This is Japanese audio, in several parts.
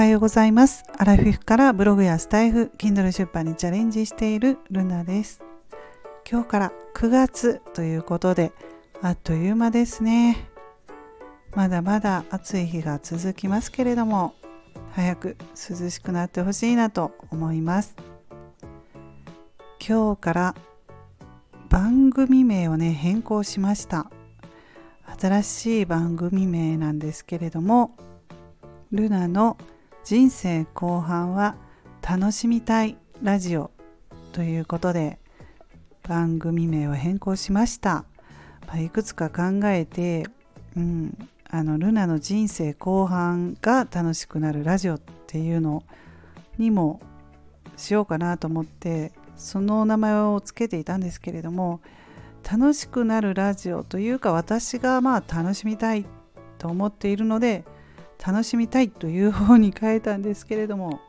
はようございます。アラフィフからブログやスタイフ Kindle 出版にチャレンジしているルナです。今日から9月ということであっという間ですね。まだまだ暑い日が続きますけれども早く涼しくなってほしいなと思います。今日から番組名をね変更しました。新しい番組名なんですけれどもルナの人生後半は楽しみたいラジオということで番組名を変更しました、まあ、いくつか考えて、うん、あのルナの人生後半が楽しくなるラジオっていうのにもしようかなと思ってその名前を付けていたんですけれども楽しくなるラジオというか私がまあ楽しみたいと思っているので楽しみたいという方に変えたんですけれども。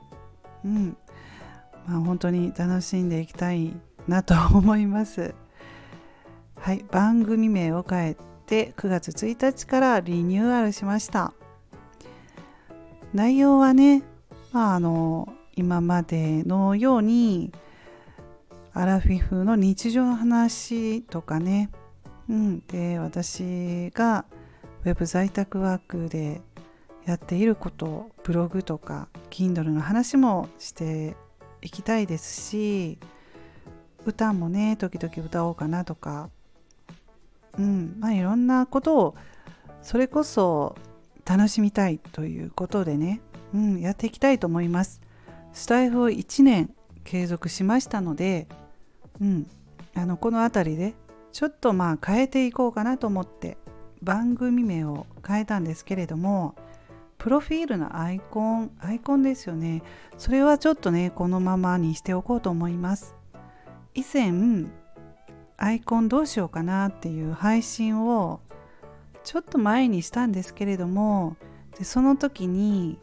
うん。まあ本当に楽しんでいきたいなと思います。はい。番組名を変えて9月1日からリニューアルしました。内容はねまああの今までのようにアラフィフの日常の話とかね、うん、で私がウェブ在宅ワークでやっていることブログとか Kindle の話もしていきたいですし歌もね時々歌おうかなとか。うん。まあいろんなことをそれこそ楽しみたいということでね、うん、やっていきたいと思います。スタイフを1年継続しましたので、うん、あのこの辺りでちょっとまあ変えていこうかなと思って番組名を変えたんですけれどもプロフィールのアイコンアイコンですよね。それはちょっとねこのままにしておこうと思います。以前アイコンどうしようかなっていう配信をちょっと前にしたんですけれどもでその時に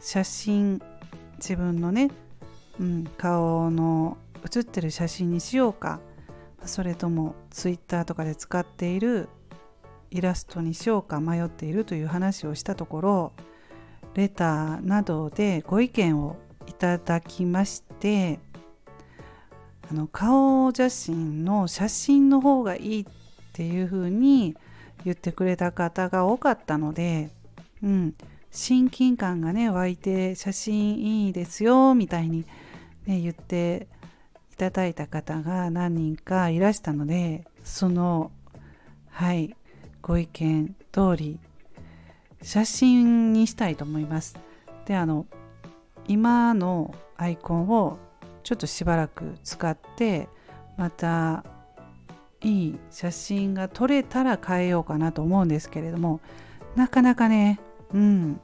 写真自分のね、うん、顔の写ってる写真にしようか。それとも Twitter とかで使っているイラストにしようか迷っているという話をしたところレターなどでご意見をいただきましてあの顔写真の写真の方がいいっていうふうに言ってくれた方が多かったので、うん、親近感がね湧いて写真いいですよみたいに、ね、言っていただいた方が何人かいらしたのでそのはいご意見通り写真にしたいと思います。であの今のアイコンをちょっとしばらく使ってまたいい写真が撮れたら変えようかなと思うんですけれどもなかなかねうん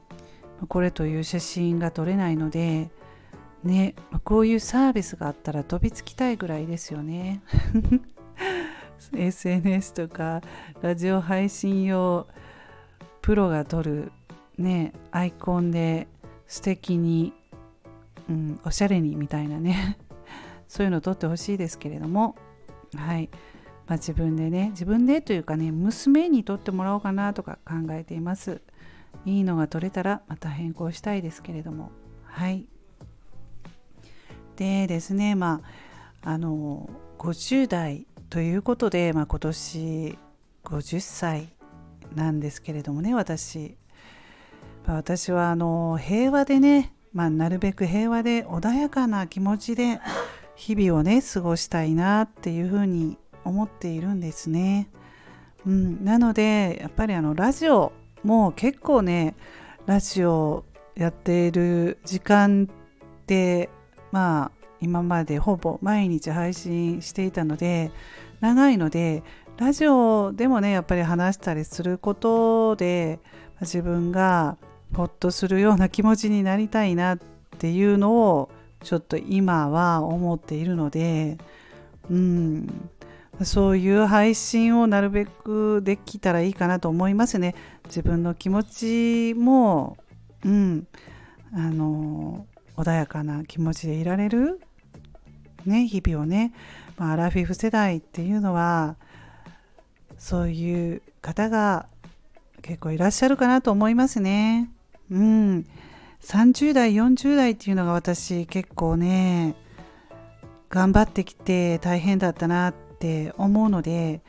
これという写真が撮れないのでねこういうサービスがあったら飛びつきたいぐらいですよね。SNS とかラジオ配信用プロが撮るねアイコンで素敵に、うん、おしゃれにみたいなね。そういうの撮ってほしいですけれども。はい、まあ、自分でね自分でというかね娘に撮ってもらおうかなとか考えています。いいのが撮れたらまた変更したいですけれども。はい。でですねまああの50代ということで、まあ、今年50歳なんですけれどもね私、まあ、私はあの平和でね、まあ、なるべく平和で穏やかな気持ちで日々をね過ごしたいなっていうふうに思っているんですね。うん、なのでやっぱりあのラジオも結構ねラジオやっている時間ってまあ今までほぼ毎日配信していたので長いのでラジオでもねやっぱり話したりすることで自分がほっとするような気持ちになりたいなっていうのをちょっと今は思っているのでうん。そういう配信をなるべくできたらいいかなと思いますね。自分の気持ちもうん。あの穏やかな気持ちでいられる？ね日々をね、まあ、アラフィフ世代っていうのはそういう方が結構いらっしゃるかなと思いますね。うん30代40代っていうのが私結構ね頑張ってきて大変だったなって思うので、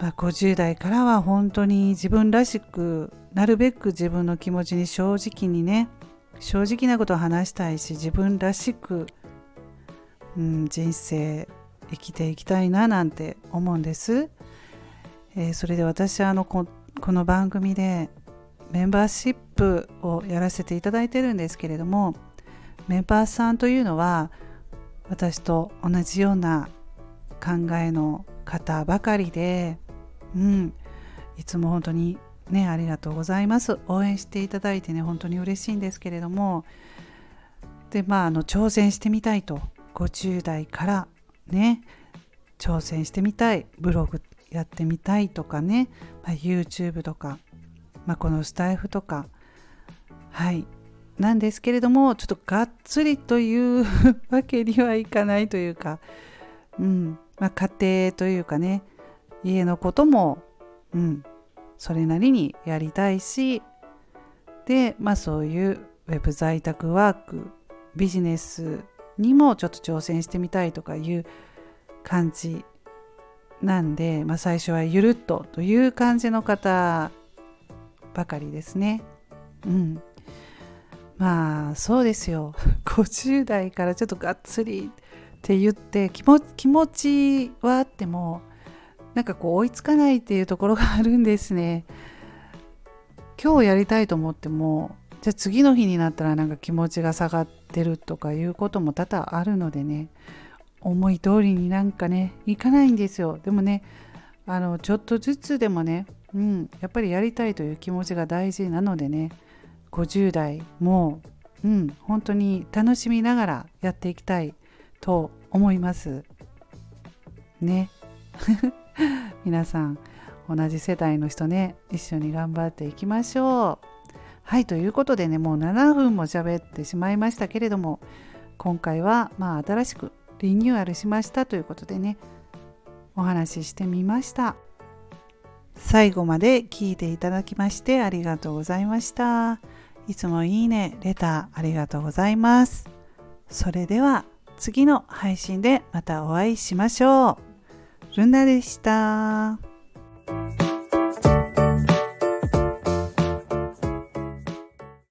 まあ、50代からは本当に自分らしくなるべく自分の気持ちに正直にね正直なことを話したいし自分らしく、うん、人生生きていきたいななんて思うんです。えー、それで私はあのここの番組でメンバーシップをやらせていただいてるんですけれどもメンバーさんというのは私と同じような考えの方ばかりで、うん、いつも本当にねありがとうございます。応援していただいてね本当に嬉しいんですけれども。でまああの挑戦してみたいと50代からね挑戦してみたいブログやってみたいとかね、まあ、YouTube とか、まあ、このスタイフとかはいなんですけれどもちょっとがっつりというわけにはいかないというか、うんまあ、家庭というかね家のことも、うん、それなりにやりたいしで、まあ、そういうウェブ在宅ワークビジネスにもちょっと挑戦してみたいとかいう感じなんで、まあ、最初はゆるっとという感じの方ばかりですね。うん。まあそうですよ。50代からちょっとがっつりって言って気持気持ちはあってもなんかこう追いつかないっていうところがあるんですね。今日やりたいと思ってもじゃあ次の日になったらなんか気持ちが下がってるとかいうことも多々あるのでね。思い通りになんかねいかないんですよ。でもねあのちょっとずつでもね、うん、やっぱりやりたいという気持ちが大事なのでね50代も、うん、本当に楽しみながらやっていきたいと思います。ね。皆さん同じ世代の人ね一緒に頑張っていきましょう。はいということでねもう7分も喋ってしまいましたけれども今回はまあ新しくリニューアルしましたということでねお話ししてみました。最後まで聞いていただきましてありがとうございました。いつもいいねレターありがとうございます。それでは次の配信でまたお会いしましょう。ルナでした。